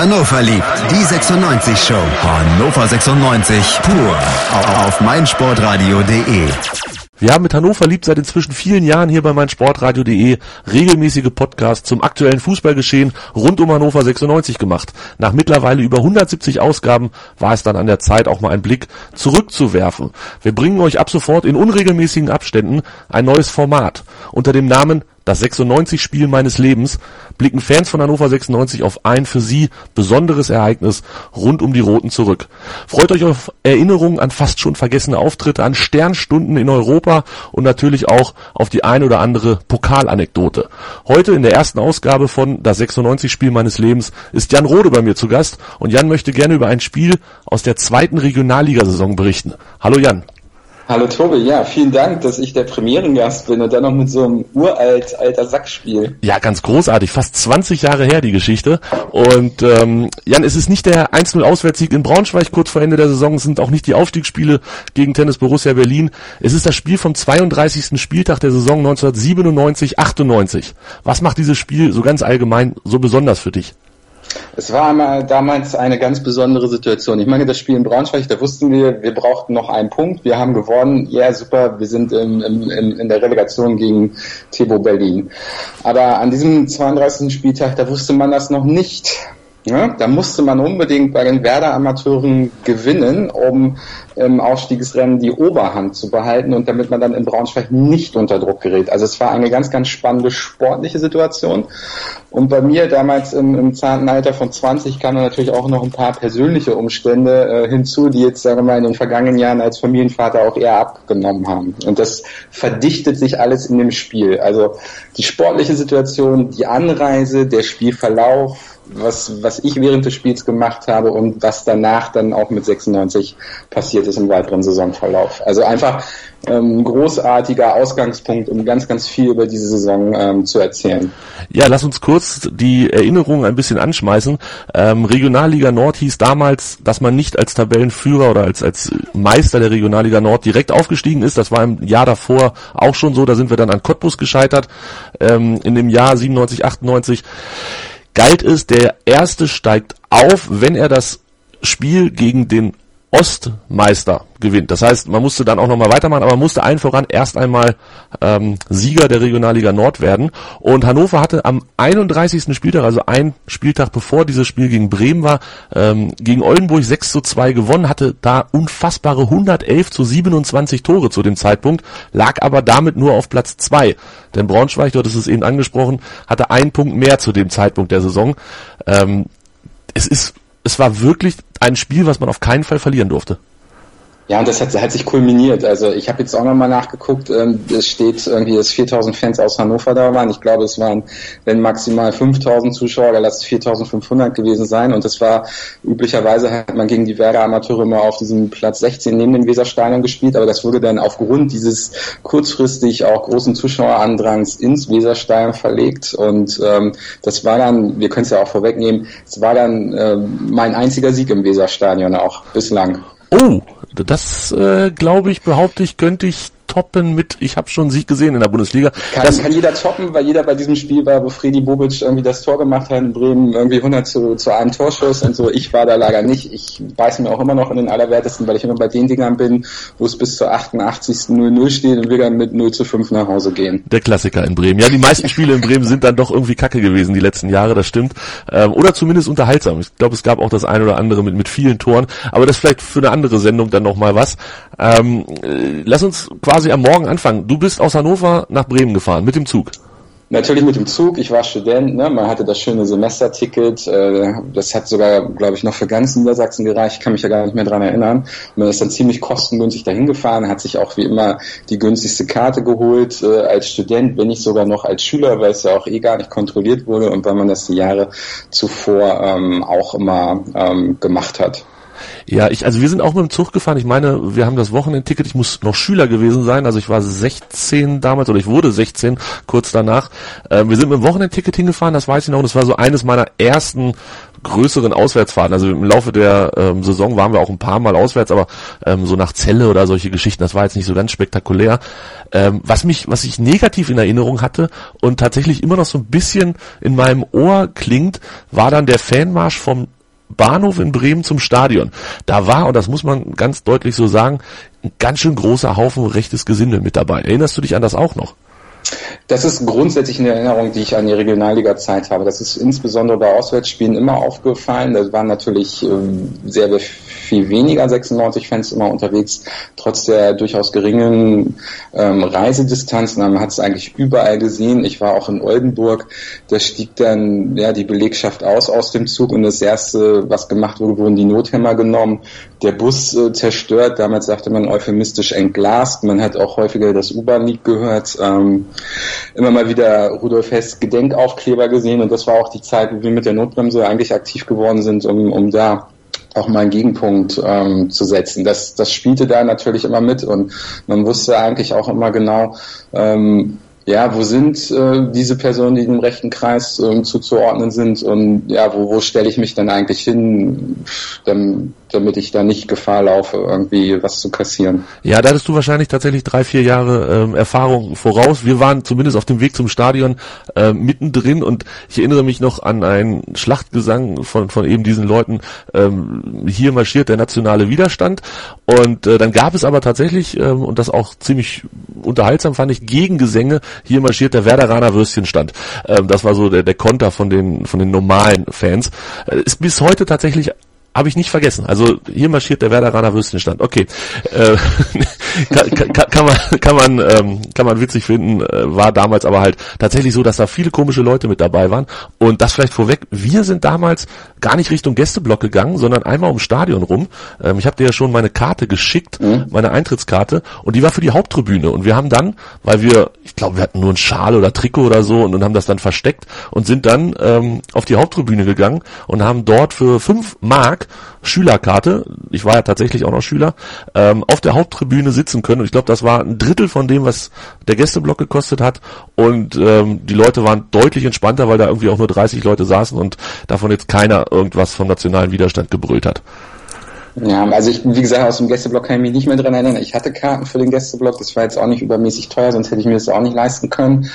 Hannover liebt. Die 96 Show. Hannover 96 pur. Auf meinsportradio.de. Wir haben mit Hannover liebt seit inzwischen vielen Jahren hier bei meinsportradio.de regelmäßige Podcasts zum aktuellen Fußballgeschehen rund um Hannover 96 gemacht. Nach mittlerweile über 170 Ausgaben war es dann an der Zeit, auch mal einen Blick zurückzuwerfen. Wir bringen euch ab sofort in unregelmäßigen Abständen ein neues Format unter dem Namen das 96-Spiel meines Lebens, blicken Fans von Hannover 96 auf ein für sie besonderes Ereignis rund um die Roten zurück. Freut euch auf Erinnerungen an fast schon vergessene Auftritte, an Sternstunden in Europa und natürlich auch auf die ein oder andere Pokalanekdote. Heute in der ersten Ausgabe von Das 96-Spiel meines Lebens ist Jan Rode bei mir zu Gast und Jan möchte gerne über ein Spiel aus der zweiten Regionalligasaison berichten. Hallo Jan. Hallo Tobi, ja, vielen Dank, dass ich der Premierengast bin und dann noch mit so einem uralt alter Sackspiel. Ja, ganz großartig, fast 20 Jahre her die Geschichte. Und ähm, Jan, es ist nicht der 1-0 Auswärtssieg in Braunschweig kurz vor Ende der Saison, es sind auch nicht die Aufstiegsspiele gegen Tennis Borussia Berlin. Es ist das Spiel vom 32. Spieltag der Saison 1997-98. Was macht dieses Spiel so ganz allgemein so besonders für dich? Es war einmal damals eine ganz besondere Situation. Ich meine, das Spiel in Braunschweig, da wussten wir, wir brauchten noch einen Punkt. Wir haben gewonnen. Ja, yeah, super. Wir sind im, im, in der Relegation gegen Tebo Berlin. Aber an diesem 32. Spieltag, da wusste man das noch nicht. Ja, da musste man unbedingt bei den Werder-Amateuren gewinnen, um im Aufstiegsrennen die Oberhand zu behalten und damit man dann in Braunschweig nicht unter Druck gerät. Also es war eine ganz, ganz spannende sportliche Situation. Und bei mir damals im, im zarten Alter von 20 kamen natürlich auch noch ein paar persönliche Umstände äh, hinzu, die jetzt, sagen wir mal, in den vergangenen Jahren als Familienvater auch eher abgenommen haben. Und das verdichtet sich alles in dem Spiel. Also die sportliche Situation, die Anreise, der Spielverlauf, was, was ich während des Spiels gemacht habe und was danach dann auch mit 96 passiert ist im weiteren Saisonverlauf. Also einfach ähm, großartiger Ausgangspunkt, um ganz, ganz viel über diese Saison ähm, zu erzählen. Ja, lass uns kurz die Erinnerungen ein bisschen anschmeißen. Ähm, Regionalliga Nord hieß damals, dass man nicht als Tabellenführer oder als, als Meister der Regionalliga Nord direkt aufgestiegen ist. Das war im Jahr davor auch schon so. Da sind wir dann an Cottbus gescheitert. Ähm, in dem Jahr 97, 98 galt es, der Erste steigt auf, wenn er das Spiel gegen den Ostmeister gewinnt. Das heißt, man musste dann auch nochmal weitermachen, aber man musste allen voran erst einmal ähm, Sieger der Regionalliga Nord werden. Und Hannover hatte am 31. Spieltag, also ein Spieltag bevor dieses Spiel gegen Bremen war, ähm, gegen Oldenburg 6 zu 2 gewonnen, hatte da unfassbare 111 zu 27 Tore zu dem Zeitpunkt, lag aber damit nur auf Platz 2. Denn Braunschweig, dort ist es eben angesprochen, hatte einen Punkt mehr zu dem Zeitpunkt der Saison. Ähm, es ist es war wirklich ein Spiel, was man auf keinen Fall verlieren durfte. Ja, und das hat, hat sich kulminiert. Also ich habe jetzt auch nochmal nachgeguckt. Ähm, es steht irgendwie, dass 4000 Fans aus Hannover da waren. Ich glaube, es waren, wenn maximal 5000 Zuschauer, da lass es 4500 gewesen sein. Und das war, üblicherweise hat man gegen die Werder Amateure immer auf diesem Platz 16 neben dem Weserstadion gespielt. Aber das wurde dann aufgrund dieses kurzfristig auch großen Zuschauerandrangs ins Weserstadion verlegt. Und ähm, das war dann, wir können es ja auch vorwegnehmen, es war dann äh, mein einziger Sieg im Weserstadion auch bislang. Oh, das äh, glaube ich, behaupte ich, könnte ich toppen mit, ich habe schon Sieg gesehen in der Bundesliga. Kann, das kann jeder toppen, weil jeder bei diesem Spiel war, wo Fredi Bobic irgendwie das Tor gemacht hat in Bremen, irgendwie 100 zu, zu einem Torschuss und so. Ich war da leider nicht. Ich beiß mir auch immer noch in den Allerwertesten, weil ich immer bei den Dingern bin, wo es bis zur 88. 0-0 steht und wir dann mit 0 zu 5 nach Hause gehen. Der Klassiker in Bremen. Ja, die meisten Spiele in Bremen sind dann doch irgendwie kacke gewesen die letzten Jahre, das stimmt. Ähm, oder zumindest unterhaltsam. Ich glaube, es gab auch das ein oder andere mit, mit vielen Toren. Aber das vielleicht für eine andere Sendung dann nochmal was. Ähm, äh, lass uns quasi am Morgen anfangen. Du bist aus Hannover nach Bremen gefahren mit dem Zug. Natürlich mit dem Zug. Ich war Student. Ne? Man hatte das schöne Semesterticket. Äh, das hat sogar, glaube ich, noch für ganz Niedersachsen gereicht. Ich kann mich ja gar nicht mehr dran erinnern. Man ist dann ziemlich kostengünstig dahin gefahren, hat sich auch wie immer die günstigste Karte geholt äh, als Student, wenn nicht sogar noch als Schüler, weil es ja auch eh gar nicht kontrolliert wurde und weil man das die Jahre zuvor ähm, auch immer ähm, gemacht hat. Ja, ich, also wir sind auch mit dem Zug gefahren. Ich meine, wir haben das Wochenendticket. Ich muss noch Schüler gewesen sein. Also ich war 16 damals oder ich wurde 16 kurz danach. Äh, wir sind mit dem Wochenendticket hingefahren, das weiß ich noch. Und das war so eines meiner ersten größeren Auswärtsfahrten. Also im Laufe der ähm, Saison waren wir auch ein paar Mal auswärts, aber ähm, so nach Zelle oder solche Geschichten, das war jetzt nicht so ganz spektakulär. Ähm, was mich, was ich negativ in Erinnerung hatte und tatsächlich immer noch so ein bisschen in meinem Ohr klingt, war dann der Fanmarsch vom Bahnhof in Bremen zum Stadion. Da war, und das muss man ganz deutlich so sagen, ein ganz schön großer Haufen rechtes Gesindel mit dabei. Erinnerst du dich an das auch noch? Das ist grundsätzlich eine Erinnerung, die ich an die Regionalliga-Zeit habe. Das ist insbesondere bei Auswärtsspielen immer aufgefallen. Da waren natürlich ähm, sehr viel weniger 96-Fans immer unterwegs, trotz der durchaus geringen ähm, Reisedistanzen. Man hat es eigentlich überall gesehen. Ich war auch in Oldenburg. Da stieg dann ja die Belegschaft aus aus dem Zug und das erste, was gemacht wurde, wurden die Nothämmer genommen. Der Bus äh, zerstört. Damals sagte man euphemistisch entglast. Man hat auch häufiger das U-Bahn-Lied gehört. Ähm, immer mal wieder Rudolf Hess Gedenkaufkleber gesehen und das war auch die Zeit, wo wir mit der Notbremse eigentlich aktiv geworden sind, um, um da auch mal einen Gegenpunkt ähm, zu setzen. Das, das spielte da natürlich immer mit und man wusste eigentlich auch immer genau, ähm, ja, wo sind äh, diese Personen, die im rechten Kreis äh, zuzuordnen sind und ja, wo, wo stelle ich mich dann eigentlich hin, dann, damit ich da nicht Gefahr laufe, irgendwie was zu kassieren. Ja, da hattest du wahrscheinlich tatsächlich drei, vier Jahre ähm, Erfahrung voraus. Wir waren zumindest auf dem Weg zum Stadion äh, mittendrin und ich erinnere mich noch an einen Schlachtgesang von, von eben diesen Leuten, ähm, hier marschiert der nationale Widerstand und äh, dann gab es aber tatsächlich, ähm, und das auch ziemlich unterhaltsam fand ich, Gegengesänge, hier marschiert der Werderaner Würstchenstand. Ähm, das war so der, der Konter von den, von den normalen Fans. Äh, ist bis heute tatsächlich habe ich nicht vergessen. Also hier marschiert der Werderaner Würstchenstand. Okay. Äh, kann, kann, kann, man, kann, man, ähm, kann man witzig finden. Äh, war damals aber halt tatsächlich so, dass da viele komische Leute mit dabei waren. Und das vielleicht vorweg. Wir sind damals gar nicht Richtung Gästeblock gegangen, sondern einmal ums Stadion rum. Ähm, ich habe dir ja schon meine Karte geschickt, mhm. meine Eintrittskarte. Und die war für die Haupttribüne. Und wir haben dann, weil wir, ich glaube, wir hatten nur einen Schal oder Trikot oder so und, und haben das dann versteckt und sind dann ähm, auf die Haupttribüne gegangen und haben dort für fünf Mark Schülerkarte, ich war ja tatsächlich auch noch Schüler, ähm, auf der Haupttribüne sitzen können. Und ich glaube, das war ein Drittel von dem, was der Gästeblock gekostet hat. Und ähm, die Leute waren deutlich entspannter, weil da irgendwie auch nur 30 Leute saßen und davon jetzt keiner irgendwas vom nationalen Widerstand gebrüllt hat. Ja, also ich, wie gesagt, aus dem Gästeblock kann ich mich nicht mehr dran erinnern. Ich hatte Karten für den Gästeblock, das war jetzt auch nicht übermäßig teuer, sonst hätte ich mir das auch nicht leisten können.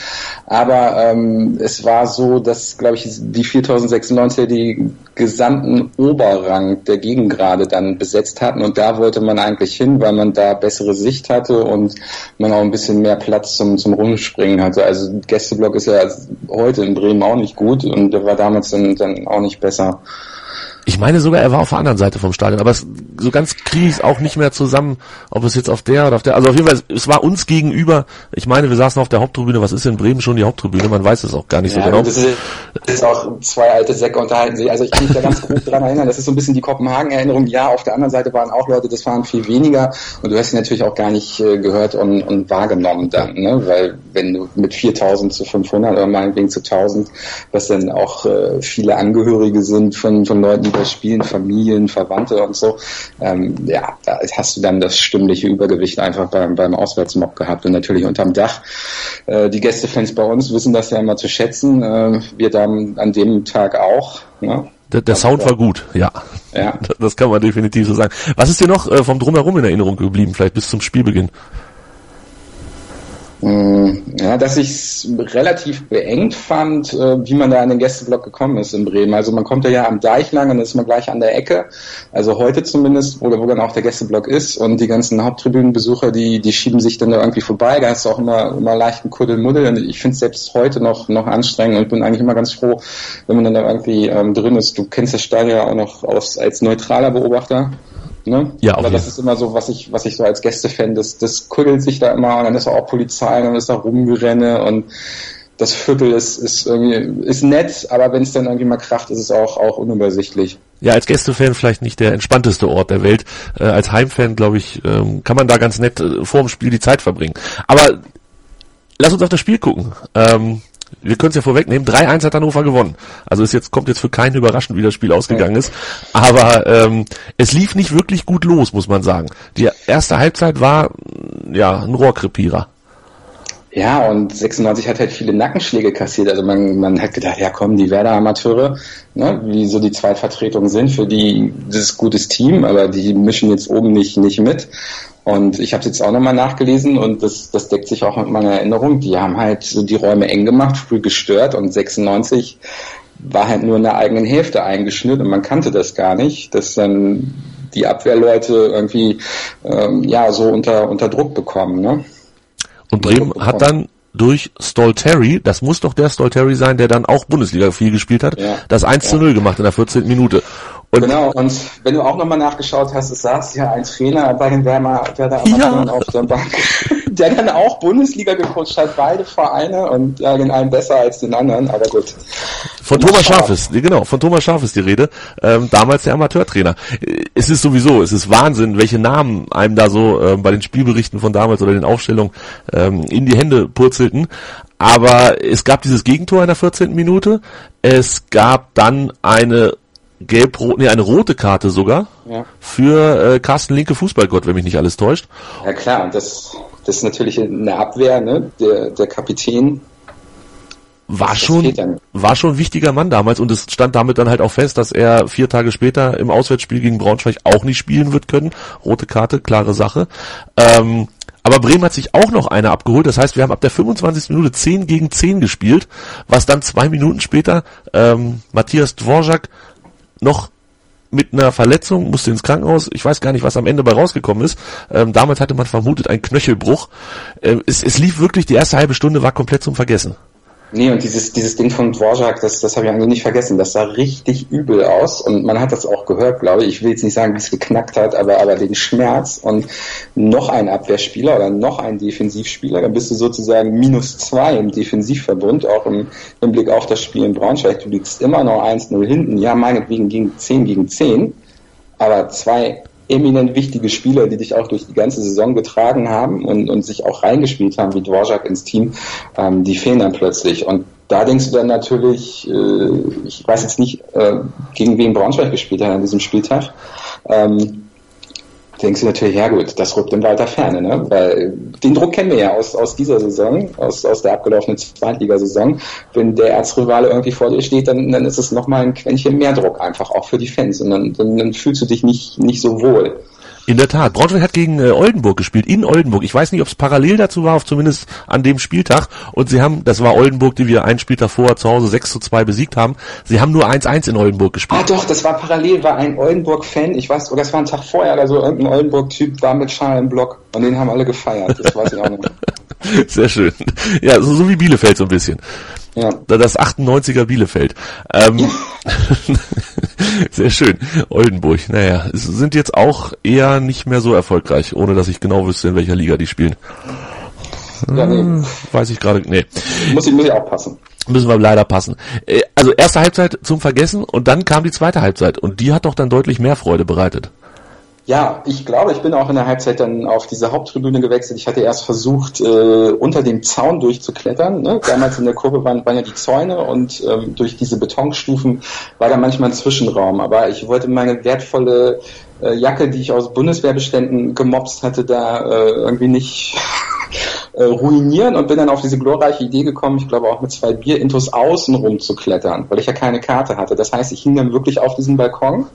Aber ähm, es war so, dass, glaube ich, die 4096 die gesamten Oberrang der Gegengrade dann besetzt hatten und da wollte man eigentlich hin, weil man da bessere Sicht hatte und man auch ein bisschen mehr Platz zum, zum Rumspringen hatte. Also Gästeblock ist ja heute in Bremen auch nicht gut und der war damals dann, dann auch nicht besser. Ich meine sogar, er war auf der anderen Seite vom Stadion, aber es, so ganz kriege ich es auch nicht mehr zusammen, ob es jetzt auf der oder auf der, also auf jeden Fall, es war uns gegenüber, ich meine, wir saßen auf der Haupttribüne, was ist in Bremen schon die Haupttribüne, man weiß es auch gar nicht ja, so genau. Das ist, das ist auch zwei alte Säcke unterhalten sich, also ich kann mich da ganz grob dran erinnern, das ist so ein bisschen die Kopenhagen-Erinnerung, ja, auf der anderen Seite waren auch Leute, das waren viel weniger. Und du hast sie natürlich auch gar nicht äh, gehört und, und wahrgenommen dann, ne, weil wenn du mit 4000 zu 500 oder meinetwegen zu 1000, was dann auch äh, viele Angehörige sind von, von Leuten, da spielen, Familien, Verwandte und so, ähm, ja, da hast du dann das stimmliche Übergewicht einfach beim, beim Auswärtsmob gehabt und natürlich unterm Dach. Äh, die Gästefans bei uns wissen das ja immer zu schätzen, äh, wir dann an dem Tag auch. Ne? Der, der Sound war gut, ja. ja. Das kann man definitiv so sagen. Was ist dir noch äh, vom Drumherum in Erinnerung geblieben, vielleicht bis zum Spielbeginn? Mm, ja, dass ich es relativ beengt fand, äh, wie man da an den Gästeblock gekommen ist in Bremen. Also man kommt ja am Deich lang und ist man gleich an der Ecke. Also heute zumindest, wo, wo dann auch der Gästeblock ist und die ganzen Haupttribünenbesucher, die, die schieben sich dann da irgendwie vorbei. Da hast du auch immer, immer leichten Kuddelmuddel. Und ich finde es selbst heute noch, noch anstrengend und bin eigentlich immer ganz froh, wenn man dann da irgendwie ähm, drin ist. Du kennst das Stadion ja auch noch aus, als neutraler Beobachter. Ne? Ja, Aber das ist immer so, was ich, was ich so als Gästefan, das, das kuddelt sich da immer und dann ist auch Polizei, dann ist da Rumgerenne und das Viertel ist, ist irgendwie, ist nett, aber wenn es dann irgendwie mal kracht, ist es auch, auch unübersichtlich. Ja, als Gästefan vielleicht nicht der entspannteste Ort der Welt. Äh, als Heimfan, glaube ich, ähm, kann man da ganz nett äh, vor dem Spiel die Zeit verbringen. Aber lass uns auf das Spiel gucken. Ähm, wir können es ja vorwegnehmen, 3-1 hat Hannover gewonnen. Also ist jetzt, kommt jetzt für keinen überraschend, wie das Spiel ausgegangen ist. Aber ähm, es lief nicht wirklich gut los, muss man sagen. Die erste Halbzeit war ja ein Rohrkrepierer. Ja, und 96 hat halt viele Nackenschläge kassiert. Also man, man hat gedacht, ja komm, die Werder-Amateure, ne, wie so die Zweitvertretungen sind, für die das ist gutes Team, aber die mischen jetzt oben nicht, nicht mit. Und ich habe es jetzt auch nochmal nachgelesen und das, das deckt sich auch mit meiner Erinnerung. Die haben halt so die Räume eng gemacht, früh gestört und 96 war halt nur in der eigenen Hälfte eingeschnürt und man kannte das gar nicht, dass dann die Abwehrleute irgendwie ähm, ja so unter, unter Druck bekommen. Ne? Und Bremen hat dann durch Stolteri, das muss doch der Stolteri sein, der dann auch Bundesliga viel gespielt hat, ja, das 1 zu 0 gemacht in der 14. Minute. Und genau, und wenn du auch nochmal nachgeschaut hast, es saß ja ein Trainer bei den Werder, Werder ja. auf der Bank, der dann auch Bundesliga gecoacht hat, beide Vereine und ja, den einen besser als den anderen, aber gut. Von Thomas Scharf ist, genau, von Thomas Scharf ist die Rede, ähm, damals der Amateurtrainer. Es ist sowieso, es ist Wahnsinn, welche Namen einem da so ähm, bei den Spielberichten von damals oder den Aufstellungen ähm, in die Hände purzelten. Aber es gab dieses Gegentor in der 14. Minute. Es gab dann eine gelb-rot, nee, eine rote Karte sogar ja. für äh, Carsten Linke Fußballgott, wenn mich nicht alles täuscht. Ja klar, das, das ist natürlich eine Abwehr, ne? Der, der Kapitän war schon, war schon ein wichtiger Mann damals und es stand damit dann halt auch fest, dass er vier Tage später im Auswärtsspiel gegen Braunschweig auch nicht spielen wird können. Rote Karte, klare Sache. Ähm, aber Bremen hat sich auch noch eine abgeholt. Das heißt, wir haben ab der 25. Minute 10 gegen 10 gespielt, was dann zwei Minuten später ähm, Matthias Dvorak noch mit einer Verletzung, musste ins Krankenhaus. Ich weiß gar nicht, was am Ende bei rausgekommen ist. Ähm, damals hatte man vermutet ein Knöchelbruch. Ähm, es, es lief wirklich, die erste halbe Stunde war komplett zum Vergessen. Nee, und dieses, dieses Ding von Dvorak, das, das habe ich eigentlich nicht vergessen. Das sah richtig übel aus und man hat das auch gehört, glaube ich. Ich will jetzt nicht sagen, wie es geknackt hat, aber, aber den Schmerz und noch ein Abwehrspieler oder noch ein Defensivspieler, dann bist du sozusagen minus zwei im Defensivverbund, auch im, im Blick auf das Spiel in Braunschweig. Du liegst immer noch 1-0 hinten. Ja, meinetwegen gegen 10 gegen 10, aber zwei eminent wichtige Spieler, die dich auch durch die ganze Saison getragen haben und, und sich auch reingespielt haben, wie Dvorak ins Team, ähm, die fehlen dann plötzlich. Und da denkst du dann natürlich, äh, ich weiß jetzt nicht, äh, gegen wen Braunschweig gespielt hat an diesem Spieltag. Ähm, denkst du natürlich, ja gut, das rückt in weiter Ferne, ne? Weil den Druck kennen wir ja aus, aus dieser Saison, aus, aus der abgelaufenen Zweitligasaison. Wenn der Erzrivale irgendwie vor dir steht, dann, dann ist es nochmal ein Quäntchen mehr Druck einfach, auch für die Fans. Und dann, dann, dann fühlst du dich nicht, nicht so wohl. In der Tat. Braunschweig hat gegen äh, Oldenburg gespielt, in Oldenburg. Ich weiß nicht, ob es parallel dazu war, auf zumindest an dem Spieltag. Und sie haben, das war Oldenburg, die wir einen Spiel davor zu Hause 6 zu 2 besiegt haben. Sie haben nur 1-1 in Oldenburg gespielt. Ah doch, das war parallel, war ein Oldenburg-Fan, ich weiß, oder das war ein Tag vorher oder so, irgendein Oldenburg-Typ war mit Schal im Block und den haben alle gefeiert. Das weiß ich auch noch. Sehr schön. Ja, so, so wie Bielefeld so ein bisschen. Ja. Das 98er Bielefeld. Ähm, sehr schön. Oldenburg, naja, sind jetzt auch eher nicht mehr so erfolgreich, ohne dass ich genau wüsste, in welcher Liga die spielen. Ja, nee. Hm, weiß ich gerade, nee. Muss ich, muss ich auch passen. Müssen wir leider passen. Äh, also erste Halbzeit zum Vergessen und dann kam die zweite Halbzeit und die hat doch dann deutlich mehr Freude bereitet. Ja, ich glaube, ich bin auch in der Halbzeit dann auf diese Haupttribüne gewechselt. Ich hatte erst versucht, äh, unter dem Zaun durchzuklettern. Ne? Damals in der Kurve waren, waren ja die Zäune und ähm, durch diese Betonstufen war da manchmal ein Zwischenraum. Aber ich wollte meine wertvolle äh, Jacke, die ich aus Bundeswehrbeständen gemobst hatte, da äh, irgendwie nicht äh, ruinieren und bin dann auf diese glorreiche Idee gekommen, ich glaube auch mit zwei Bierintos außen rum zu klettern, weil ich ja keine Karte hatte. Das heißt, ich hing dann wirklich auf diesem Balkon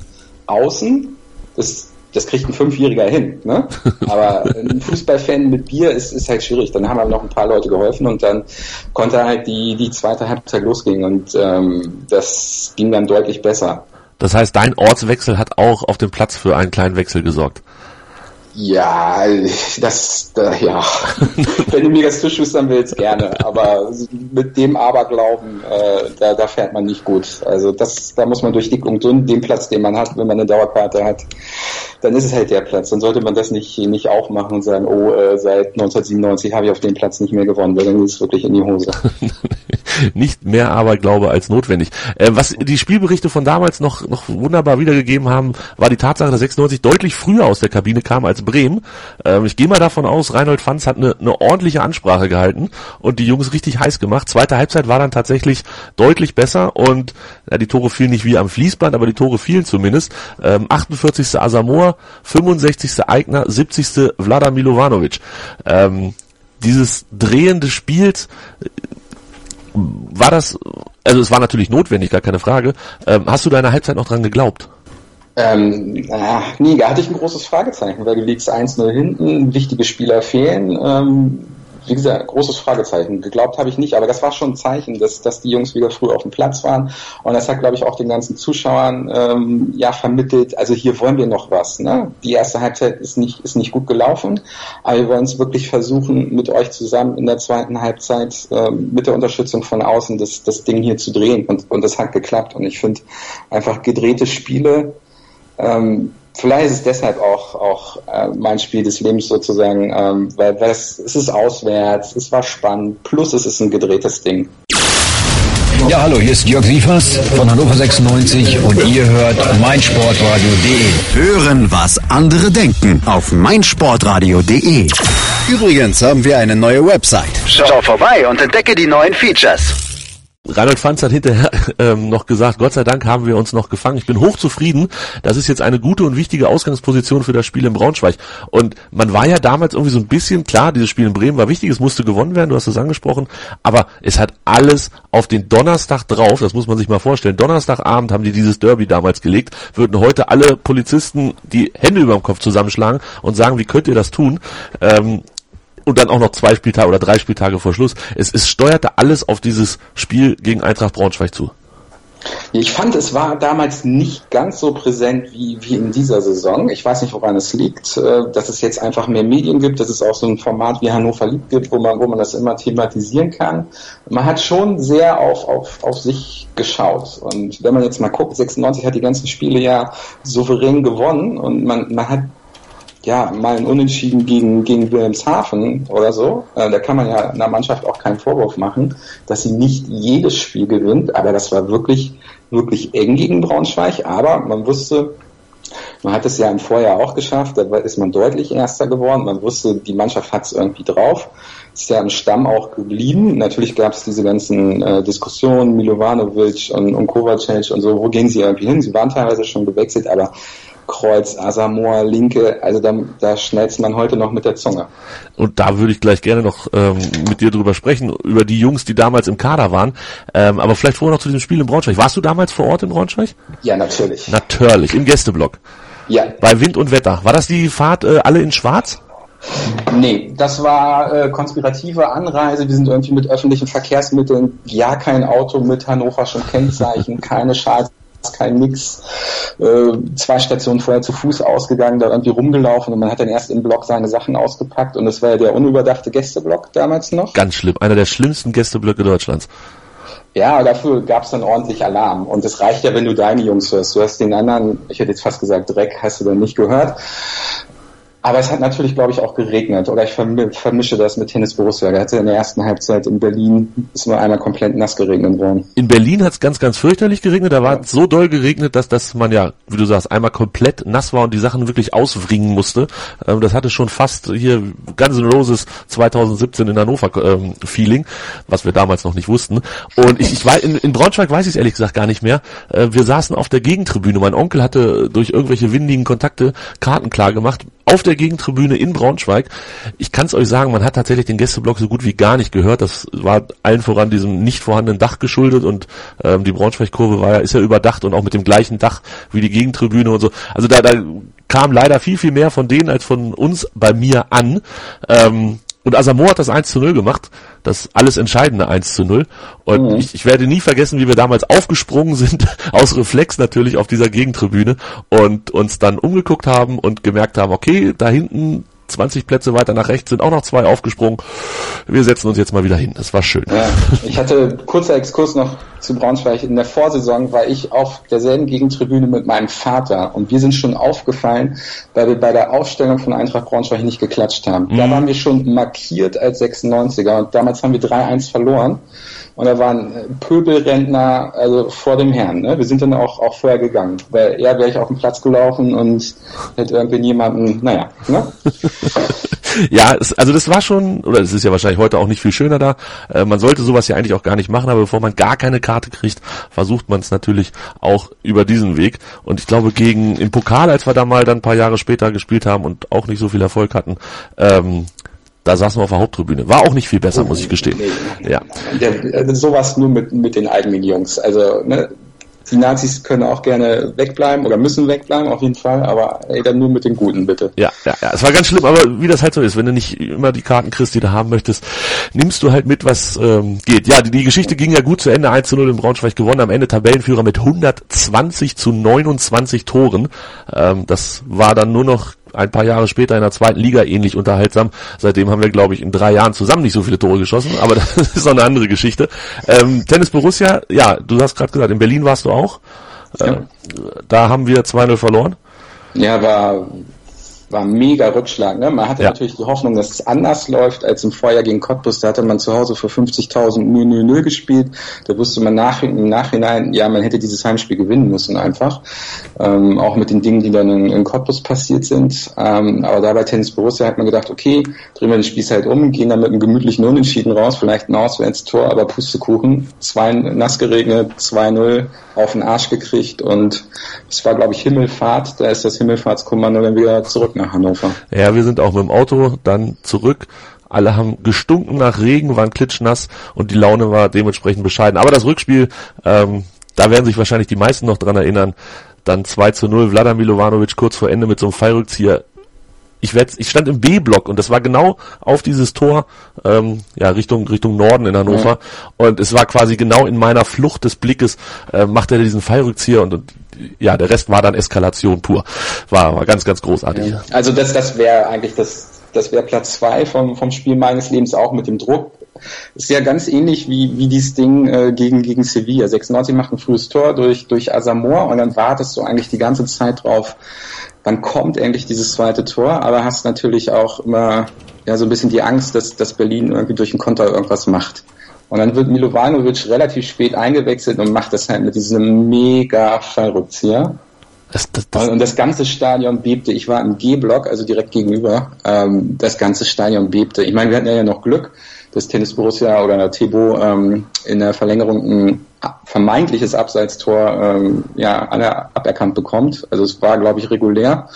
außen. Das das kriegt ein Fünfjähriger hin. Ne? Aber ein Fußballfan mit Bier ist, ist halt schwierig. Dann haben wir noch ein paar Leute geholfen und dann konnte halt die, die zweite Halbzeit losgehen und ähm, das ging dann deutlich besser. Das heißt, dein Ortswechsel hat auch auf dem Platz für einen kleinen Wechsel gesorgt. Ja, das, äh, ja. Wenn du mir das zuschustern willst, gerne. Aber mit dem Aberglauben, äh, da, da fährt man nicht gut. Also das, da muss man durch dick und dünn den Platz, den man hat, wenn man eine Dauerkarte hat, dann ist es halt der Platz. Dann sollte man das nicht, nicht aufmachen und sagen, oh, äh, seit 1997 habe ich auf dem Platz nicht mehr gewonnen, weil dann ist es wirklich in die Hose. nicht mehr Aberglaube als notwendig. Äh, was die Spielberichte von damals noch, noch wunderbar wiedergegeben haben, war die Tatsache, dass 96 deutlich früher aus der Kabine kam als Bremen. Ähm, ich gehe mal davon aus, Reinhold Fanz hat eine, eine ordentliche Ansprache gehalten und die Jungs richtig heiß gemacht. Zweite Halbzeit war dann tatsächlich deutlich besser und ja, die Tore fielen nicht wie am Fließband, aber die Tore fielen zumindest. Ähm, 48. Asamoah, 65. Eigner, 70. Vlada Milovanovic. Ähm, dieses Drehen des Spiels, war das, also es war natürlich notwendig, gar keine Frage. Ähm, hast du deiner Halbzeit noch dran geglaubt? Ähm, ach, nie, da hatte ich ein großes Fragezeichen, weil du liegst 1-0 hinten, wichtige Spieler fehlen. Ähm, wie gesagt, großes Fragezeichen. Geglaubt habe ich nicht, aber das war schon ein Zeichen, dass, dass die Jungs wieder früh auf dem Platz waren. Und das hat, glaube ich, auch den ganzen Zuschauern ähm, ja vermittelt, also hier wollen wir noch was. Ne? Die erste Halbzeit ist nicht, ist nicht gut gelaufen, aber wir wollen es wirklich versuchen, mit euch zusammen in der zweiten Halbzeit äh, mit der Unterstützung von außen das, das Ding hier zu drehen. Und, und das hat geklappt. Und ich finde einfach gedrehte Spiele, ähm, vielleicht ist es deshalb auch, auch äh, mein Spiel des Lebens sozusagen, ähm, weil, weil es, es ist auswärts, es war spannend, plus es ist ein gedrehtes Ding. Ja, hallo, hier ist Jörg Sievers von Hannover 96 und ihr hört meinsportradio.de. Hören, was andere denken auf meinsportradio.de. Übrigens haben wir eine neue Website. Schau vorbei und entdecke die neuen Features. Reinhold Fanz hat hinterher ähm, noch gesagt, Gott sei Dank haben wir uns noch gefangen. Ich bin hochzufrieden. Das ist jetzt eine gute und wichtige Ausgangsposition für das Spiel in Braunschweig. Und man war ja damals irgendwie so ein bisschen, klar, dieses Spiel in Bremen war wichtig, es musste gewonnen werden, du hast es angesprochen, aber es hat alles auf den Donnerstag drauf, das muss man sich mal vorstellen. Donnerstagabend haben die dieses Derby damals gelegt, würden heute alle Polizisten die Hände über dem Kopf zusammenschlagen und sagen, wie könnt ihr das tun? Ähm, und dann auch noch zwei Spieltage oder drei Spieltage vor Schluss. Es, es steuerte alles auf dieses Spiel gegen Eintracht Braunschweig zu. Ich fand, es war damals nicht ganz so präsent wie, wie in dieser Saison. Ich weiß nicht, woran es liegt, äh, dass es jetzt einfach mehr Medien gibt, dass es auch so ein Format wie Hannover Lieb gibt, wo man, wo man das immer thematisieren kann. Man hat schon sehr auf, auf, auf sich geschaut. Und wenn man jetzt mal guckt, 96 hat die ganzen Spiele ja souverän gewonnen und man, man hat ja, mal ein Unentschieden gegen, gegen Wilhelmshaven oder so. Äh, da kann man ja einer Mannschaft auch keinen Vorwurf machen, dass sie nicht jedes Spiel gewinnt, aber das war wirklich, wirklich eng gegen Braunschweig. Aber man wusste, man hat es ja im Vorjahr auch geschafft, da ist man deutlich Erster geworden. Man wusste, die Mannschaft hat es irgendwie drauf. Ist ja im Stamm auch geblieben. Natürlich gab es diese ganzen äh, Diskussionen, Milovanovic und, und Kovacic und so, wo gehen sie irgendwie hin? Sie waren teilweise schon gewechselt, aber Kreuz, Asamoah, Linke, also da, da schnellst man heute noch mit der Zunge. Und da würde ich gleich gerne noch ähm, mit dir drüber sprechen, über die Jungs, die damals im Kader waren. Ähm, aber vielleicht vorher noch zu diesem Spiel in Braunschweig. Warst du damals vor Ort in Braunschweig? Ja, natürlich. Natürlich, im Gästeblock. Ja. Bei Wind und Wetter. War das die Fahrt äh, alle in Schwarz? Nee, das war äh, konspirative Anreise. Wir sind irgendwie mit öffentlichen Verkehrsmitteln, ja kein Auto mit hannoverschen Kennzeichen, keine Schals kein Nix. Äh, zwei Stationen vorher zu Fuß ausgegangen, da irgendwie rumgelaufen und man hat dann erst im Block seine Sachen ausgepackt und das war ja der unüberdachte Gästeblock damals noch. Ganz schlimm, einer der schlimmsten Gästeblöcke Deutschlands. Ja, dafür gab es dann ordentlich Alarm. Und es reicht ja, wenn du deine Jungs hörst. Du hast den anderen, ich hätte jetzt fast gesagt, Dreck hast du dann nicht gehört. Aber es hat natürlich, glaube ich, auch geregnet. Oder ich vermische das mit Tennis Borussia. Da hatte in der ersten Halbzeit in Berlin ist nur einmal komplett nass geregnet worden. In Berlin hat es ganz, ganz fürchterlich geregnet. Da war ja. so doll geregnet, dass, dass man ja, wie du sagst, einmal komplett nass war und die Sachen wirklich auswringen musste. Ähm, das hatte schon fast hier Guns N' Roses 2017 in Hannover ähm, Feeling, was wir damals noch nicht wussten. Und ich, ich war in, in Braunschweig weiß ich es ehrlich gesagt gar nicht mehr. Äh, wir saßen auf der Gegentribüne. Mein Onkel hatte durch irgendwelche windigen Kontakte Karten klar gemacht auf der Gegentribüne in Braunschweig. Ich kann es euch sagen, man hat tatsächlich den Gästeblock so gut wie gar nicht gehört. Das war allen voran diesem nicht vorhandenen Dach geschuldet und ähm, die Braunschweig-Kurve war ja, ist ja überdacht und auch mit dem gleichen Dach wie die Gegentribüne und so. Also da, da kam leider viel, viel mehr von denen als von uns bei mir an. Ähm, und Asamoah hat das 1 zu 0 gemacht, das alles entscheidende 1 zu 0. Und mhm. ich, ich werde nie vergessen, wie wir damals aufgesprungen sind, aus Reflex natürlich auf dieser Gegentribüne und uns dann umgeguckt haben und gemerkt haben, okay, da hinten 20 Plätze weiter nach rechts sind auch noch zwei aufgesprungen. Wir setzen uns jetzt mal wieder hin. Das war schön. Ja, ich hatte kurzer Exkurs noch zu Braunschweig. In der Vorsaison war ich auf derselben Gegentribüne mit meinem Vater und wir sind schon aufgefallen, weil wir bei der Aufstellung von Eintracht Braunschweig nicht geklatscht haben. Mhm. Da waren wir schon markiert als 96er und damals haben wir 3-1 verloren. Und da waren äh, Pöbelrentner also vor dem Herrn. Ne? Wir sind dann auch, auch vorher gegangen. Weil eher wäre ich auf den Platz gelaufen und hätte irgendwie jemanden, naja. Ne? ja, es, also das war schon, oder es ist ja wahrscheinlich heute auch nicht viel schöner da. Äh, man sollte sowas ja eigentlich auch gar nicht machen, aber bevor man gar keine Karte kriegt, versucht man es natürlich auch über diesen Weg. Und ich glaube, gegen im Pokal, als wir da mal dann ein paar Jahre später gespielt haben und auch nicht so viel Erfolg hatten, ähm, da saßen wir auf der Haupttribüne. War auch nicht viel besser, muss ich gestehen. Nee. Ja. Also sowas nur mit, mit den eigenen Jungs. Also, ne, die Nazis können auch gerne wegbleiben oder müssen wegbleiben, auf jeden Fall, aber ey, dann nur mit den Guten, bitte. Ja, ja, ja, es war ganz schlimm, aber wie das halt so ist, wenn du nicht immer die Karten kriegst, die du haben möchtest, nimmst du halt mit, was ähm, geht. Ja, die, die Geschichte ging ja gut zu Ende, 1 zu 0 in Braunschweig gewonnen, am Ende Tabellenführer mit 120 zu 29 Toren. Ähm, das war dann nur noch ein paar Jahre später in der zweiten Liga ähnlich unterhaltsam. Seitdem haben wir, glaube ich, in drei Jahren zusammen nicht so viele Tore geschossen, aber das ist auch eine andere Geschichte. Ähm, Tennis Borussia, ja, du hast gerade gesagt, in Berlin warst du auch. Ja. Äh, da haben wir 2-0 verloren. Ja, war war ein mega Rückschlag. Ne? Man hatte ja. natürlich die Hoffnung, dass es anders läuft als im Vorjahr gegen Cottbus. Da hatte man zu Hause für 50.000 0-0 gespielt. Da wusste man nach, im Nachhinein, ja, man hätte dieses Heimspiel gewinnen müssen einfach. Ähm, auch mit den Dingen, die dann in, in Cottbus passiert sind. Ähm, aber da bei Tennis Borussia hat man gedacht, okay, drehen wir das Spiel halt um, gehen dann mit einem gemütlichen Unentschieden raus, vielleicht ein Auswärtstor, aber Pustekuchen. Zwei nass geregnet, 2-0 auf den Arsch gekriegt und es war, glaube ich, Himmelfahrt. Da ist das Himmelfahrtskommando dann wieder zurück nach Hannover. Ja, wir sind auch mit dem Auto dann zurück. Alle haben gestunken nach Regen, waren klitschnass und die Laune war dementsprechend bescheiden. Aber das Rückspiel, ähm, da werden sich wahrscheinlich die meisten noch dran erinnern. Dann 2 zu 0, Vladimir Milovanovic kurz vor Ende mit so einem Fallrückzieher ich, werd, ich stand im B-Block und das war genau auf dieses Tor, ähm, ja, Richtung, Richtung Norden in Hannover. Ja. Und es war quasi genau in meiner Flucht des Blickes, äh, machte er diesen Fallrückzieher und, und ja, der Rest war dann Eskalation pur. War, war ganz, ganz großartig. Ja. Also das, das wäre eigentlich das, das wäre Platz zwei vom, vom Spiel meines Lebens auch mit dem Druck. Ist ja ganz ähnlich wie, wie dieses Ding äh, gegen, gegen Sevilla. 96 macht ein frühes Tor durch, durch Asamoah und dann wartest du eigentlich die ganze Zeit drauf, wann kommt endlich dieses zweite Tor, aber hast natürlich auch immer ja so ein bisschen die Angst, dass, dass Berlin irgendwie durch den Konter irgendwas macht. Und dann wird Milovanovic relativ spät eingewechselt und macht das halt mit diesem mega Fallrückzieher. Das, das, das und das ganze Stadion bebte. Ich war im G-Block, also direkt gegenüber. Ähm, das ganze Stadion bebte. Ich meine, wir hatten ja noch Glück, dass Tennis Borussia oder der Tebo ähm, in der Verlängerung ein vermeintliches Abseitstor ähm, ja, aberkannt bekommt. Also es war, glaube ich, regulär.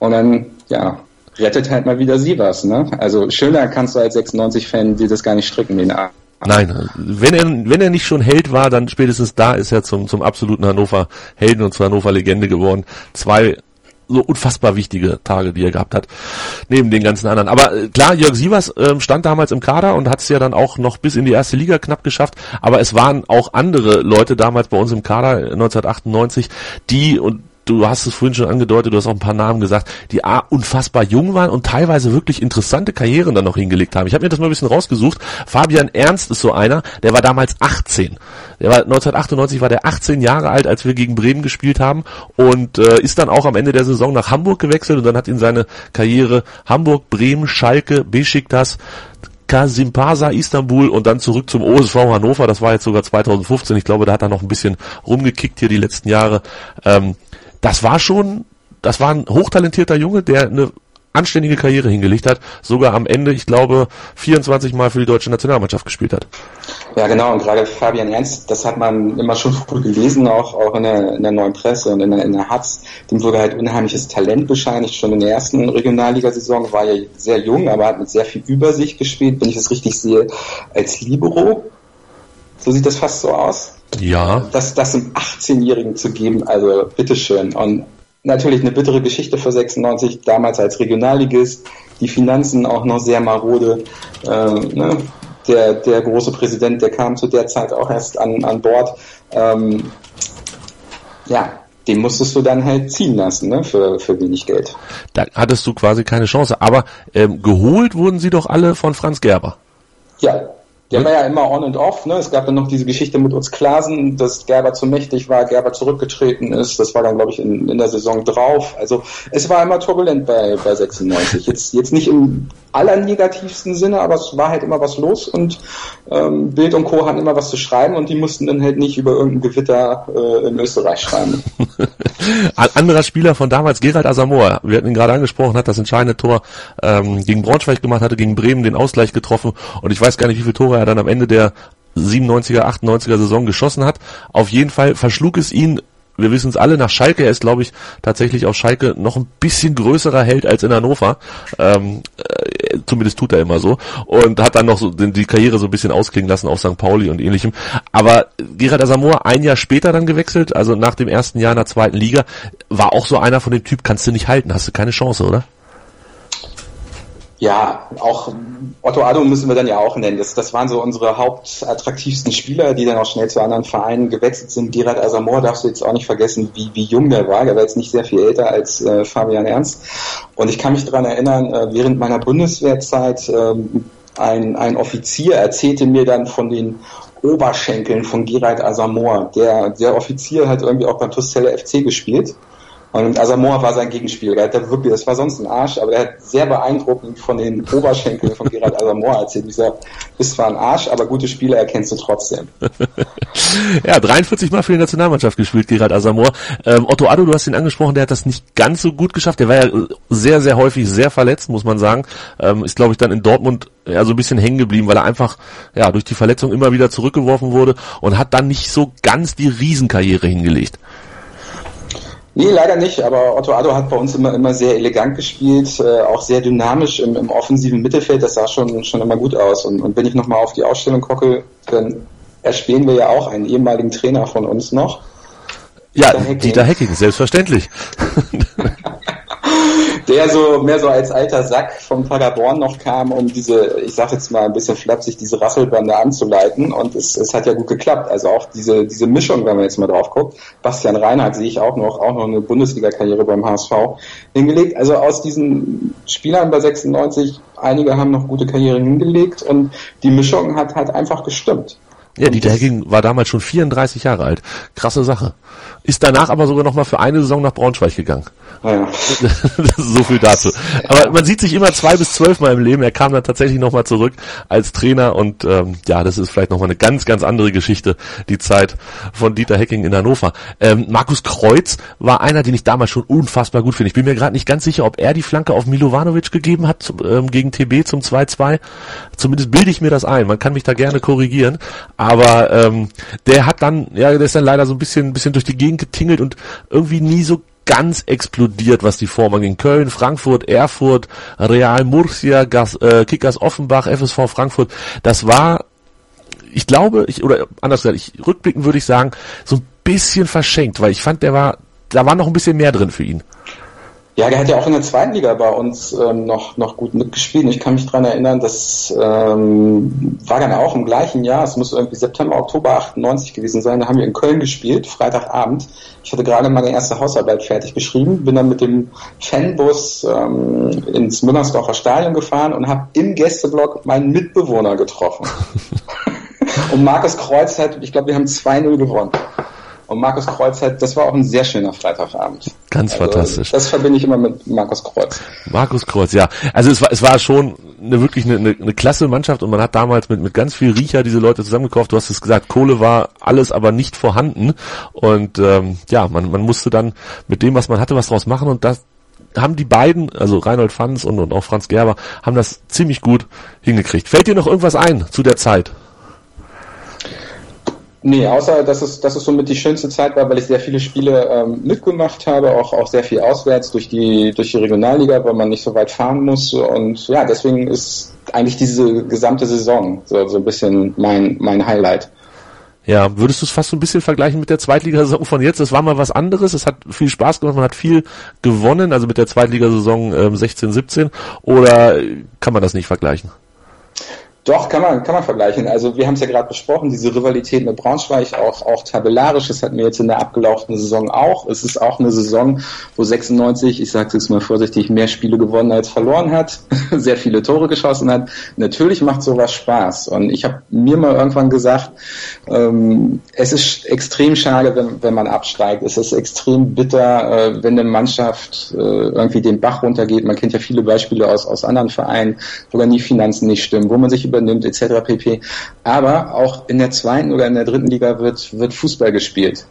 Und dann, ja, rettet halt mal wieder sie was. Ne? Also schöner kannst du als 96-Fan dir das gar nicht stricken, den Arm. Nein, wenn er, wenn er nicht schon Held war, dann spätestens da ist er zum, zum absoluten Hannover Helden und zur Hannover Legende geworden. Zwei so unfassbar wichtige Tage, die er gehabt hat, neben den ganzen anderen. Aber äh, klar, Jörg Sievers äh, stand damals im Kader und hat es ja dann auch noch bis in die erste Liga knapp geschafft. Aber es waren auch andere Leute damals bei uns im Kader 1998, die und du hast es vorhin schon angedeutet, du hast auch ein paar Namen gesagt, die A, unfassbar jung waren und teilweise wirklich interessante Karrieren dann noch hingelegt haben. Ich habe mir das mal ein bisschen rausgesucht. Fabian Ernst ist so einer, der war damals 18. Der war 1998 war der 18 Jahre alt, als wir gegen Bremen gespielt haben und äh, ist dann auch am Ende der Saison nach Hamburg gewechselt und dann hat ihn seine Karriere Hamburg, Bremen, Schalke, Besiktas, Kasimpasa Istanbul und dann zurück zum OSV Hannover. Das war jetzt sogar 2015. Ich glaube, da hat er noch ein bisschen rumgekickt hier die letzten Jahre. Ähm, das war schon, das war ein hochtalentierter Junge, der eine anständige Karriere hingelegt hat, sogar am Ende, ich glaube, 24 Mal für die deutsche Nationalmannschaft gespielt hat. Ja, genau, und gerade Fabian Ernst, das hat man immer schon früh gelesen, auch, auch in, der, in der neuen Presse und in der, in der Hatz, dem wurde halt unheimliches Talent bescheinigt, schon in der ersten Regionalligasaison, war ja sehr jung, aber hat mit sehr viel Übersicht gespielt, wenn ich das richtig sehe, als Libero. So sieht das fast so aus. Ja. Das, das einem 18-Jährigen zu geben, also bitteschön. Und natürlich eine bittere Geschichte für 96, damals als Regionalligist, die Finanzen auch noch sehr marode. Äh, ne? der, der große Präsident, der kam zu der Zeit auch erst an, an Bord. Ähm, ja, den musstest du dann halt ziehen lassen, ne, für, für wenig Geld. Da hattest du quasi keine Chance. Aber ähm, geholt wurden sie doch alle von Franz Gerber. Ja, der war ja immer on and off. Ne? Es gab dann noch diese Geschichte mit uns Klasen, dass Gerber zu mächtig war, Gerber zurückgetreten ist. Das war dann, glaube ich, in, in der Saison drauf. Also es war immer turbulent bei, bei 96. Jetzt, jetzt nicht im allernegativsten Sinne, aber es war halt immer was los und ähm, Bild und Co. hatten immer was zu schreiben und die mussten dann halt nicht über irgendein Gewitter äh, in Österreich schreiben. Anderer Spieler von damals, Gerald Asamoah, wir hatten ihn gerade angesprochen, hat das entscheidende Tor ähm, gegen Braunschweig gemacht, hatte gegen Bremen den Ausgleich getroffen und ich weiß gar nicht, wie viele Tore er dann am Ende der 97er, 98er Saison geschossen hat. Auf jeden Fall verschlug es ihn wir wissen es alle, nach Schalke, er ist, glaube ich, tatsächlich auf Schalke noch ein bisschen größerer Held als in Hannover. Ähm, äh, zumindest tut er immer so. Und hat dann noch so die Karriere so ein bisschen ausklingen lassen auf St. Pauli und ähnlichem. Aber Gerard Asamoah ein Jahr später dann gewechselt, also nach dem ersten Jahr in der zweiten Liga, war auch so einer von dem Typ, kannst du nicht halten, hast du keine Chance, oder? Ja, auch Otto Addo müssen wir dann ja auch nennen. Das, das waren so unsere hauptattraktivsten Spieler, die dann auch schnell zu anderen Vereinen gewechselt sind. Gerard Asamoah darfst du jetzt auch nicht vergessen, wie, wie jung der war. Der war jetzt nicht sehr viel älter als äh, Fabian Ernst. Und ich kann mich daran erinnern, äh, während meiner Bundeswehrzeit äh, ein, ein Offizier erzählte mir dann von den Oberschenkeln von Gerard Asamoah. Der, der Offizier hat irgendwie auch beim Tusselle FC gespielt. Und Asamoah war sein Gegenspieler. Er hat wirklich, das war sonst ein Arsch, aber er hat sehr beeindruckend von den Oberschenkeln von Gerard Asamoah erzählt. Ich sag, bist zwar ein Arsch, aber gute Spieler erkennst du trotzdem. ja, 43 Mal für die Nationalmannschaft gespielt, Gerard Asamoah. Ähm, Otto Addo, du hast ihn angesprochen, der hat das nicht ganz so gut geschafft. Der war ja sehr, sehr häufig sehr verletzt, muss man sagen. Ähm, ist, glaube ich, dann in Dortmund ja so ein bisschen hängen geblieben, weil er einfach ja durch die Verletzung immer wieder zurückgeworfen wurde und hat dann nicht so ganz die Riesenkarriere hingelegt. Nee, leider nicht, aber Otto Addo hat bei uns immer, immer sehr elegant gespielt, äh, auch sehr dynamisch im, im offensiven Mittelfeld, das sah schon, schon immer gut aus. Und, und wenn ich nochmal auf die Ausstellung gucke, dann erspielen wir ja auch einen ehemaligen Trainer von uns noch. Ja, Dieter Hecking, Dieter Hecking selbstverständlich. der so mehr so als alter Sack vom Paderborn noch kam, um diese, ich sag jetzt mal ein bisschen flapsig, diese Rasselbande anzuleiten und es, es hat ja gut geklappt. Also auch diese, diese Mischung, wenn man jetzt mal drauf guckt, Bastian Reinhardt sehe ich auch noch, auch noch eine Bundesliga-Karriere beim HSV hingelegt. Also aus diesen Spielern bei 96, einige haben noch gute Karrieren hingelegt und die Mischung hat halt einfach gestimmt. Ja, Dieter Hecking war damals schon 34 Jahre alt. Krasse Sache. Ist danach aber sogar noch mal für eine Saison nach Braunschweig gegangen. Ja. so viel dazu. Aber man sieht sich immer zwei bis zwölf Mal im Leben. Er kam dann tatsächlich nochmal zurück als Trainer und ähm, ja, das ist vielleicht nochmal eine ganz, ganz andere Geschichte, die Zeit von Dieter Hecking in Hannover. Ähm, Markus Kreuz war einer, den ich damals schon unfassbar gut finde. Ich bin mir gerade nicht ganz sicher, ob er die Flanke auf Milovanovic gegeben hat ähm, gegen TB zum 2-2. Zumindest bilde ich mir das ein. Man kann mich da gerne korrigieren. Aber ähm, der hat dann, ja, der ist dann leider so ein bisschen, bisschen durch die Gegend getingelt und irgendwie nie so ganz explodiert, was die Form angeht. Köln, Frankfurt, Erfurt, Real Murcia, Gas, äh, Kickers Offenbach, FSV Frankfurt. Das war, ich glaube, ich, oder anders gesagt, ich, rückblicken würde ich sagen, so ein bisschen verschenkt, weil ich fand, der war, da war noch ein bisschen mehr drin für ihn. Ja, der hat ja auch in der zweiten Liga bei uns ähm, noch, noch gut mitgespielt. Und ich kann mich dran erinnern, das ähm, war dann auch im gleichen Jahr, es muss irgendwie September, Oktober 98 gewesen sein, da haben wir in Köln gespielt, Freitagabend. Ich hatte gerade meine erste Hausarbeit fertig geschrieben, bin dann mit dem Fanbus ähm, ins Müngersdorfer Stadion gefahren und habe im Gästeblock meinen Mitbewohner getroffen. und Markus Kreuz hat, ich glaube, wir haben 2-0 gewonnen. Und Markus Kreuz hat, das war auch ein sehr schöner Freitagabend. Ganz also, fantastisch. Das verbinde ich immer mit Markus Kreuz. Markus Kreuz, ja. Also es war, es war schon eine wirklich eine, eine, eine klasse Mannschaft und man hat damals mit, mit ganz viel Riecher diese Leute zusammengekauft. Du hast es gesagt, Kohle war alles, aber nicht vorhanden. Und ähm, ja, man, man musste dann mit dem, was man hatte, was draus machen und das haben die beiden, also Reinhold Fanz und, und auch Franz Gerber, haben das ziemlich gut hingekriegt. Fällt dir noch irgendwas ein zu der Zeit? Nee, außer dass es, dass es somit die schönste Zeit war, weil ich sehr viele Spiele ähm, mitgemacht habe, auch, auch sehr viel auswärts durch die, durch die Regionalliga, weil man nicht so weit fahren muss. Und ja, deswegen ist eigentlich diese gesamte Saison so, so ein bisschen mein, mein Highlight. Ja, würdest du es fast so ein bisschen vergleichen mit der Zweitligasaison von jetzt? Es war mal was anderes, es hat viel Spaß gemacht, man hat viel gewonnen, also mit der Zweitligasaison ähm, 16, 17, oder kann man das nicht vergleichen? Doch, kann man, kann man vergleichen. Also wir haben es ja gerade besprochen, diese Rivalität mit Braunschweig, auch, auch tabellarisch, das hatten wir jetzt in der abgelaufenen Saison auch. Es ist auch eine Saison, wo 96, ich sage es jetzt mal vorsichtig, mehr Spiele gewonnen als verloren hat, sehr viele Tore geschossen hat. Natürlich macht sowas Spaß. Und ich habe mir mal irgendwann gesagt, ähm, es ist extrem schade, wenn, wenn man absteigt. Es ist extrem bitter, äh, wenn eine Mannschaft äh, irgendwie den Bach runtergeht. Man kennt ja viele Beispiele aus, aus anderen Vereinen, wo dann die Finanzen nicht stimmen, wo man sich über übernimmt etc. pp. Aber auch in der zweiten oder in der dritten Liga wird, wird Fußball gespielt.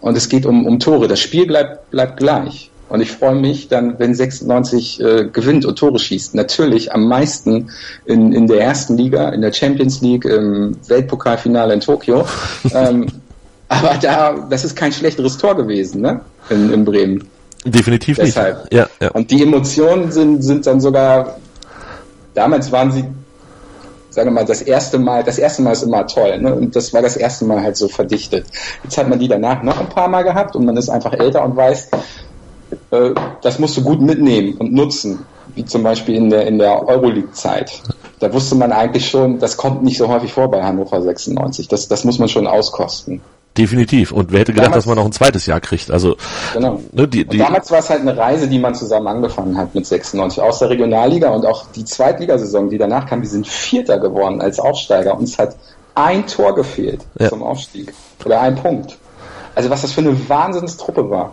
Und es geht um, um Tore. Das Spiel bleibt, bleibt gleich. Und ich freue mich dann, wenn 96 äh, gewinnt und Tore schießt. Natürlich am meisten in, in der ersten Liga, in der Champions League, im Weltpokalfinale in Tokio. ähm, Aber da, das ist kein schlechteres Tor gewesen, ne? In, in Bremen. Definitiv Deshalb. nicht. Ja, ja. Und die Emotionen sind, sind dann sogar, damals waren sie, sagen wir mal, das erste Mal, das erste Mal ist immer toll, ne? Und das war das erste Mal halt so verdichtet. Jetzt hat man die danach noch ein paar Mal gehabt und man ist einfach älter und weiß, äh, das musst du gut mitnehmen und nutzen. Wie zum Beispiel in der, in der Euroleague-Zeit. Da wusste man eigentlich schon, das kommt nicht so häufig vor bei Hannover 96. Das, das muss man schon auskosten. Definitiv. Und wer hätte gedacht, Damals- dass man noch ein zweites Jahr kriegt? Also, Genau. ne, die, die, damals war es halt eine Reise, die man zusammen angefangen hat mit 96 aus der Regionalliga und auch die Zweitligasaison, die danach kam, wir sind Vierter geworden als Aufsteiger. Uns hat ein Tor gefehlt Ja. zum Aufstieg. Oder ein Punkt. Also was das für eine Wahnsinnstruppe war.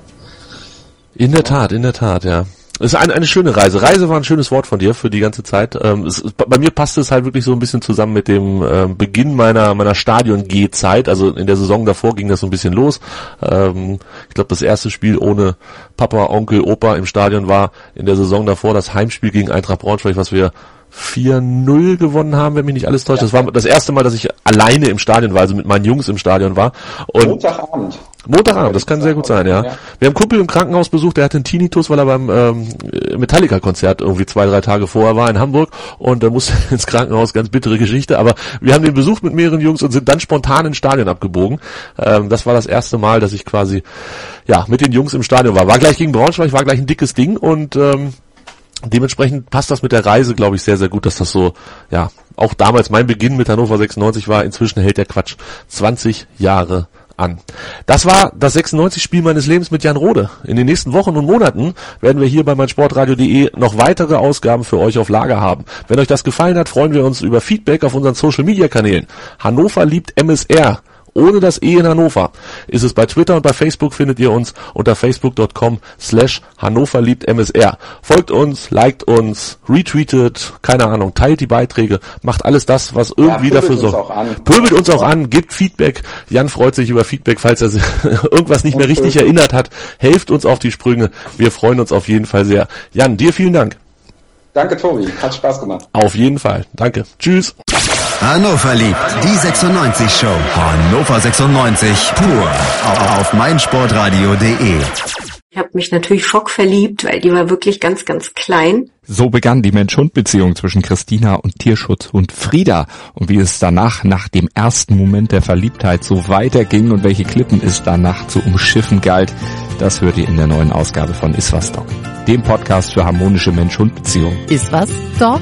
In der Tat, in der Tat, ja. Es ist eine, eine schöne Reise. Reise war ein schönes Wort von dir für die ganze Zeit. Ähm, es, bei mir passt es halt wirklich so ein bisschen zusammen mit dem ähm, Beginn meiner meiner Stadion-G-Zeit. Also in der Saison davor ging das so ein bisschen los. Ähm, ich glaube, das erste Spiel ohne Papa, Onkel, Opa im Stadion war in der Saison davor das Heimspiel gegen Eintracht Braunschweig, was wir 4-0 gewonnen haben, wenn mich nicht alles täuscht. Das war das erste Mal, dass ich alleine im Stadion war, also mit meinen Jungs im Stadion war. Und Montagabend. Montagabend, das kann sehr gut sein, ja. Wir haben einen Kumpel im Krankenhaus besucht, der hatte einen Tinnitus, weil er beim ähm, Metallica-Konzert irgendwie zwei, drei Tage vorher war in Hamburg und da musste ins Krankenhaus, ganz bittere Geschichte, aber wir haben den besucht mit mehreren Jungs und sind dann spontan ins Stadion abgebogen. Ähm, das war das erste Mal, dass ich quasi ja mit den Jungs im Stadion war. War gleich gegen Braunschweig, war gleich ein dickes Ding und ähm, dementsprechend passt das mit der Reise, glaube ich, sehr, sehr gut, dass das so, ja, auch damals mein Beginn mit Hannover 96 war. Inzwischen hält der Quatsch 20 Jahre an. Das war das 96-Spiel meines Lebens mit Jan Rode. In den nächsten Wochen und Monaten werden wir hier bei meinsportradio.de noch weitere Ausgaben für euch auf Lager haben. Wenn euch das gefallen hat, freuen wir uns über Feedback auf unseren Social-Media-Kanälen. Hannover liebt MSR. Ohne das E in Hannover ist es bei Twitter und bei Facebook findet ihr uns unter facebook.com slash Hannover liebt MSR. Folgt uns, liked uns, retweetet, keine Ahnung, teilt die Beiträge, macht alles das, was irgendwie pöbelt dafür sorgt. Pöbelt uns auch an, gebt Feedback. Jan freut sich über Feedback, falls er sich irgendwas nicht mehr richtig erinnert hat. Helft uns auf die Sprünge. Wir freuen uns auf jeden Fall sehr. Jan, dir vielen Dank. Danke, Tobi. Hat Spaß gemacht. Auf jeden Fall. Danke. Tschüss. Hannover liebt die 96 Show. Hannover 96 pur auf meinsportradio.de. Ich habe mich natürlich schockverliebt, weil die war wirklich ganz, ganz klein. So begann die Mensch-Hund-Beziehung zwischen Christina und Tierschutzhund Frieda. Und wie es danach, nach dem ersten Moment der Verliebtheit, so weiterging und welche Klippen es danach zu umschiffen galt, das hört ihr in der neuen Ausgabe von Iswas Dog, dem Podcast für harmonische Mensch-Hund-Beziehungen. Ist was, Dog?